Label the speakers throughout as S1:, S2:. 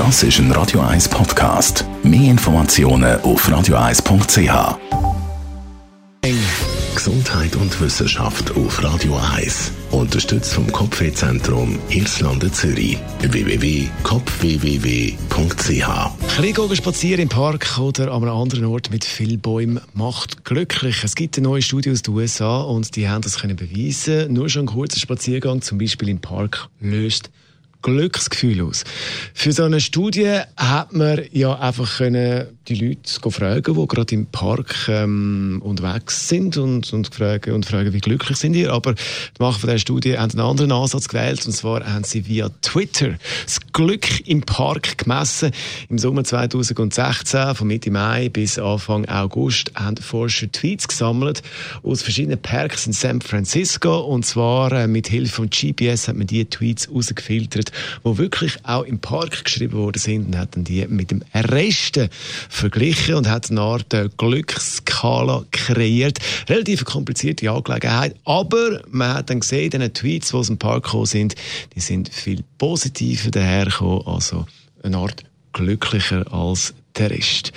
S1: Das ist ein Radio 1 Podcast. Mehr Informationen auf radio1.ch. Gesundheit und Wissenschaft auf Radio 1. Unterstützt vom Kopfwehzentrum Irlande Zürich. www.kopfwww.ch
S2: Ein spazieren im Park oder an einem anderen Ort mit viel Bäumen macht glücklich. Es gibt eine neue Studie aus den USA und die haben das können beweisen. Nur schon ein kurzer Spaziergang, zum Beispiel im Park, löst Glücksgefühl aus. Für so eine Studie hat man ja einfach können die Leute fragen, die gerade im Park ähm, unterwegs sind und, und, fragen, und fragen, wie glücklich sind ihr. Aber die Macher dieser Studie haben einen anderen Ansatz gewählt und zwar haben sie via Twitter das Glück im Park gemessen. Im Sommer 2016, von Mitte Mai bis Anfang August, haben Forscher Tweets gesammelt aus verschiedenen Parks in San Francisco und zwar äh, mit Hilfe von GPS hat man die Tweets rausgefiltert die wirklich auch im Park geschrieben worden sind und hat dann die mit dem Resten verglichen und hat eine Art äh, Glücksskala kreiert. Relativ komplizierte Angelegenheit, aber man hat dann gesehen, den Tweets, die aus dem Park gekommen sind, die sind viel positiver dahergekommen, also eine Art glücklicher als der Rest.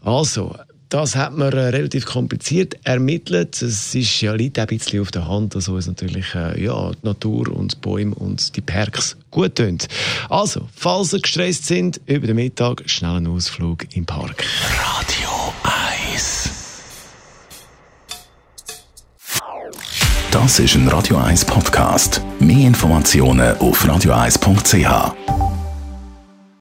S2: Also, das hat man äh, relativ kompliziert ermittelt. Es ist ja liegt ein bisschen auf der Hand, dass uns natürlich äh, ja, die Natur und die Bäume und die Parks gut tun. Also, falls Sie gestresst sind, über den Mittag schnell einen Ausflug im Park.
S1: Radio 1 Das ist ein Radio 1 Podcast. Mehr Informationen auf radio1.ch.